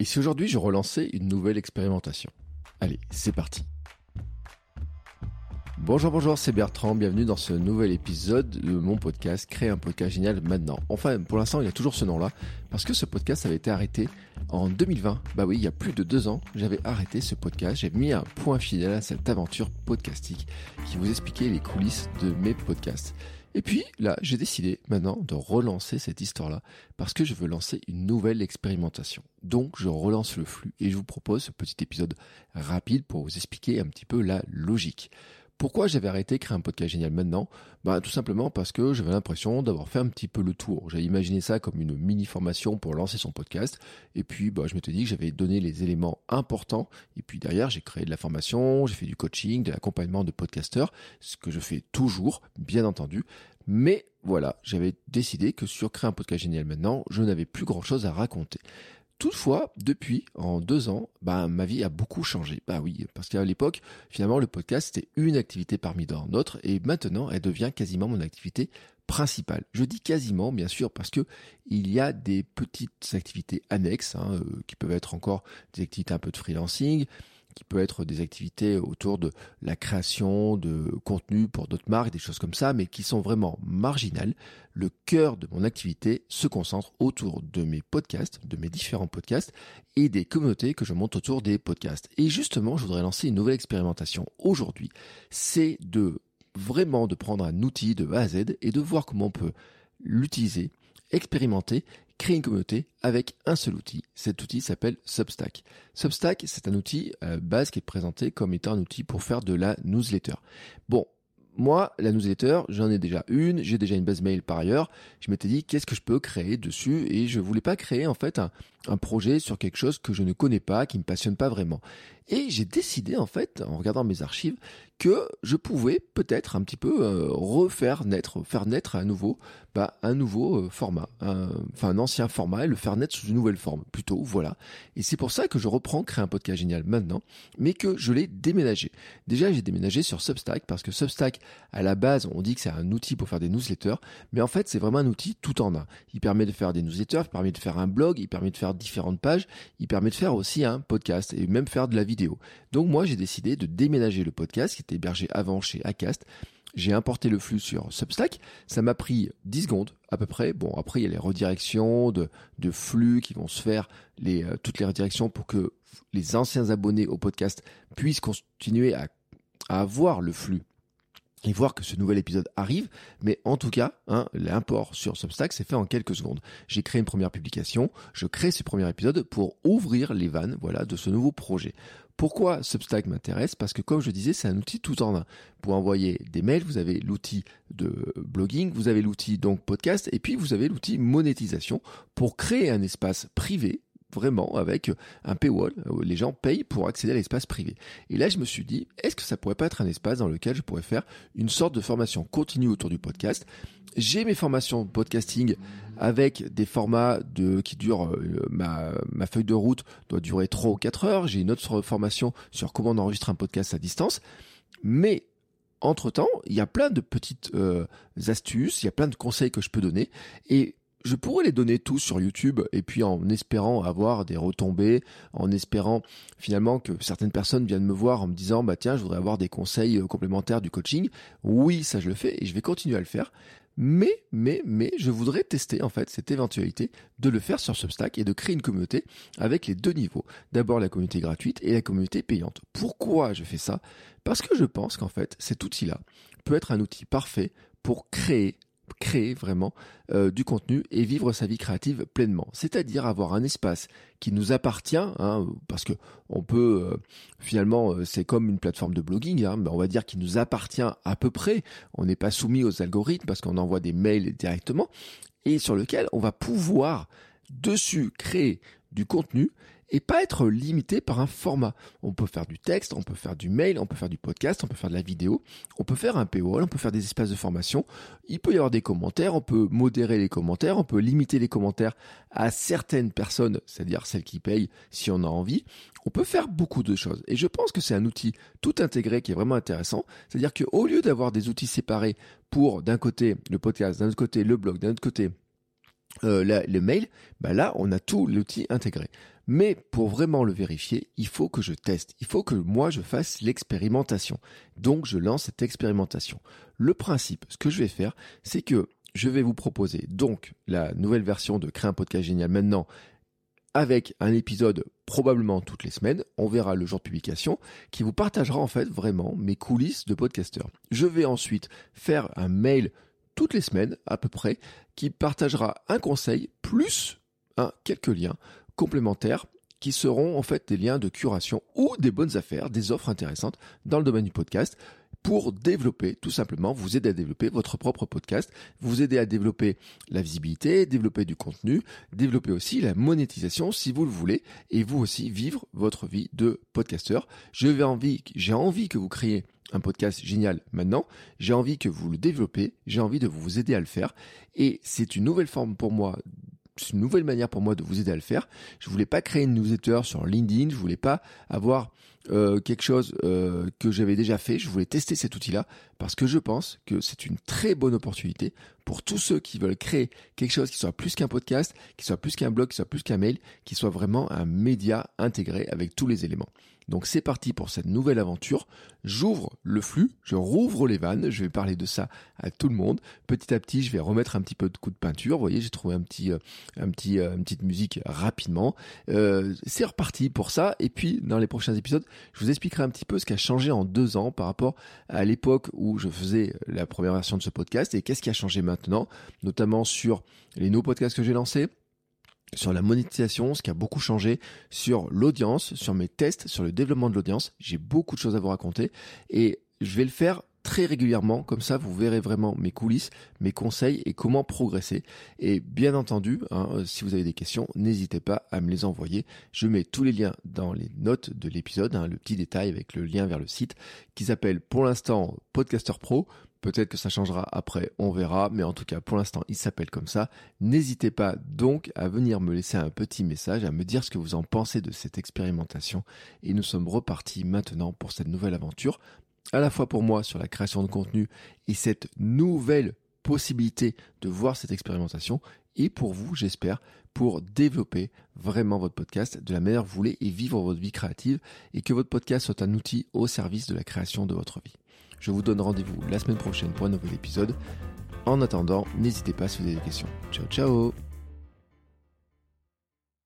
Et si aujourd'hui je relançais une nouvelle expérimentation? Allez, c'est parti. Bonjour, bonjour, c'est Bertrand, bienvenue dans ce nouvel épisode de mon podcast Créer un podcast génial maintenant. Enfin, pour l'instant, il y a toujours ce nom-là, parce que ce podcast avait été arrêté en 2020. Bah oui, il y a plus de deux ans, j'avais arrêté ce podcast, j'ai mis un point final à cette aventure podcastique qui vous expliquait les coulisses de mes podcasts. Et puis là, j'ai décidé maintenant de relancer cette histoire-là parce que je veux lancer une nouvelle expérimentation. Donc je relance le flux et je vous propose ce petit épisode rapide pour vous expliquer un petit peu la logique. Pourquoi j'avais arrêté créer un podcast génial maintenant? Bah tout simplement parce que j'avais l'impression d'avoir fait un petit peu le tour. J'avais imaginé ça comme une mini formation pour lancer son podcast et puis bah je m'étais dit que j'avais donné les éléments importants et puis derrière j'ai créé de la formation, j'ai fait du coaching, de l'accompagnement de podcasteurs, ce que je fais toujours bien entendu. Mais voilà, j'avais décidé que sur créer un podcast génial maintenant, je n'avais plus grand-chose à raconter. Toutefois, depuis, en deux ans, bah, ma vie a beaucoup changé. Bah oui, parce qu'à l'époque, finalement, le podcast, c'était une activité parmi d'autres, et maintenant, elle devient quasiment mon activité principale. Je dis quasiment, bien sûr, parce que il y a des petites activités annexes, hein, euh, qui peuvent être encore des activités un peu de freelancing, qui peut être des activités autour de la création de contenu pour d'autres marques, des choses comme ça, mais qui sont vraiment marginales. Le cœur de mon activité se concentre autour de mes podcasts, de mes différents podcasts et des communautés que je monte autour des podcasts. Et justement, je voudrais lancer une nouvelle expérimentation aujourd'hui. C'est de vraiment de prendre un outil de A à Z et de voir comment on peut l'utiliser, expérimenter créer une communauté avec un seul outil. Cet outil s'appelle Substack. Substack, c'est un outil euh, base qui est présenté comme étant un outil pour faire de la newsletter. Bon, moi, la newsletter, j'en ai déjà une, j'ai déjà une base mail par ailleurs. Je m'étais dit qu'est-ce que je peux créer dessus? Et je voulais pas créer en fait un, un projet sur quelque chose que je ne connais pas, qui me passionne pas vraiment. Et j'ai décidé en fait, en regardant mes archives, que je pouvais peut-être un petit peu euh, refaire naître, faire naître à nouveau, bah, un nouveau euh, format, enfin un ancien format et le faire naître sous une nouvelle forme, plutôt, voilà. Et c'est pour ça que je reprends créer un podcast génial maintenant, mais que je l'ai déménagé. Déjà, j'ai déménagé sur Substack parce que Substack, à la base, on dit que c'est un outil pour faire des newsletters, mais en fait, c'est vraiment un outil tout en un. Il permet de faire des newsletters, il permet de faire un blog, il permet de faire différentes pages, il permet de faire aussi un podcast et même faire de la vidéo. Donc moi, j'ai décidé de déménager le podcast qui hébergé avant chez Acast. J'ai importé le flux sur Substack. Ça m'a pris 10 secondes à peu près. Bon, après, il y a les redirections de, flux qui vont se faire, euh, toutes les redirections pour que les anciens abonnés au podcast puissent continuer à avoir le flux et voir que ce nouvel épisode arrive. Mais en tout cas, hein, l'import sur Substack s'est fait en quelques secondes. J'ai créé une première publication, je crée ce premier épisode pour ouvrir les vannes voilà, de ce nouveau projet. Pourquoi Substack m'intéresse? Parce que comme je disais, c'est un outil tout en un. Pour envoyer des mails, vous avez l'outil de blogging, vous avez l'outil donc podcast, et puis vous avez l'outil monétisation pour créer un espace privé vraiment avec un paywall. Les gens payent pour accéder à l'espace privé. Et là, je me suis dit, est-ce que ça pourrait pas être un espace dans lequel je pourrais faire une sorte de formation continue autour du podcast? J'ai mes formations podcasting avec des formats de qui durent euh, ma, ma feuille de route doit durer 3 ou 4 heures. J'ai une autre formation sur comment on enregistre un podcast à distance. Mais entre-temps, il y a plein de petites euh, astuces, il y a plein de conseils que je peux donner. Et je pourrais les donner tous sur YouTube et puis en espérant avoir des retombées, en espérant finalement que certaines personnes viennent me voir en me disant bah tiens je voudrais avoir des conseils euh, complémentaires du coaching. Oui ça je le fais et je vais continuer à le faire. Mais, mais, mais, je voudrais tester en fait cette éventualité de le faire sur Substack et de créer une communauté avec les deux niveaux. D'abord la communauté gratuite et la communauté payante. Pourquoi je fais ça? Parce que je pense qu'en fait cet outil-là peut être un outil parfait pour créer créer vraiment euh, du contenu et vivre sa vie créative pleinement. C'est-à-dire avoir un espace qui nous appartient, hein, parce que on peut euh, finalement euh, c'est comme une plateforme de blogging, hein, mais on va dire qui nous appartient à peu près. On n'est pas soumis aux algorithmes parce qu'on envoie des mails directement et sur lequel on va pouvoir dessus créer du contenu et pas être limité par un format. On peut faire du texte, on peut faire du mail, on peut faire du podcast, on peut faire de la vidéo, on peut faire un paywall, on peut faire des espaces de formation, il peut y avoir des commentaires, on peut modérer les commentaires, on peut limiter les commentaires à certaines personnes, c'est-à-dire celles qui payent si on a envie. On peut faire beaucoup de choses. Et je pense que c'est un outil tout intégré qui est vraiment intéressant. C'est-à-dire qu'au lieu d'avoir des outils séparés pour d'un côté le podcast, d'un autre côté le blog, d'un autre côté euh, le mail, bah là on a tout l'outil intégré. Mais pour vraiment le vérifier, il faut que je teste, il faut que moi je fasse l'expérimentation. Donc je lance cette expérimentation. Le principe, ce que je vais faire, c'est que je vais vous proposer donc la nouvelle version de Créer un podcast génial maintenant avec un épisode probablement toutes les semaines, on verra le jour de publication, qui vous partagera en fait vraiment mes coulisses de podcasteur. Je vais ensuite faire un mail toutes les semaines à peu près, qui partagera un conseil plus quelques liens complémentaires qui seront en fait des liens de curation ou des bonnes affaires, des offres intéressantes dans le domaine du podcast pour développer, tout simplement, vous aider à développer votre propre podcast, vous aider à développer la visibilité, développer du contenu, développer aussi la monétisation si vous le voulez, et vous aussi vivre votre vie de podcasteur. Je envie, j'ai envie que vous créiez un podcast génial maintenant, j'ai envie que vous le développez, j'ai envie de vous aider à le faire, et c'est une nouvelle forme pour moi c'est une nouvelle manière pour moi de vous aider à le faire. Je voulais pas créer une newsletter sur LinkedIn, je voulais pas avoir euh, quelque chose euh, que j'avais déjà fait. Je voulais tester cet outil-là parce que je pense que c'est une très bonne opportunité pour tous ceux qui veulent créer quelque chose qui soit plus qu'un podcast, qui soit plus qu'un blog, qui soit plus qu'un mail, qui soit vraiment un média intégré avec tous les éléments. Donc c'est parti pour cette nouvelle aventure. J'ouvre le flux, je rouvre les vannes, je vais parler de ça à tout le monde. Petit à petit, je vais remettre un petit peu de coup de peinture. Vous voyez, j'ai trouvé un petit, euh, un petit, une petite musique rapidement. c'est reparti pour ça. Et puis dans les prochains épisodes, je vous expliquerai un petit peu ce qui a changé en deux ans par rapport à l'époque où je faisais la première version de ce podcast et qu'est-ce qui a changé maintenant, notamment sur les nouveaux podcasts que j'ai lancés, sur la monétisation, ce qui a beaucoup changé, sur l'audience, sur mes tests, sur le développement de l'audience. J'ai beaucoup de choses à vous raconter et je vais le faire très régulièrement, comme ça vous verrez vraiment mes coulisses, mes conseils et comment progresser. Et bien entendu, hein, euh, si vous avez des questions, n'hésitez pas à me les envoyer. Je mets tous les liens dans les notes de l'épisode, hein, le petit détail avec le lien vers le site qui s'appelle pour l'instant Podcaster Pro. Peut-être que ça changera après, on verra, mais en tout cas pour l'instant il s'appelle comme ça. N'hésitez pas donc à venir me laisser un petit message, à me dire ce que vous en pensez de cette expérimentation. Et nous sommes repartis maintenant pour cette nouvelle aventure à la fois pour moi sur la création de contenu et cette nouvelle possibilité de voir cette expérimentation et pour vous, j'espère, pour développer vraiment votre podcast de la manière que vous voulez et vivre votre vie créative et que votre podcast soit un outil au service de la création de votre vie. Je vous donne rendez-vous la semaine prochaine pour un nouvel épisode. En attendant, n'hésitez pas si vous avez des questions. Ciao ciao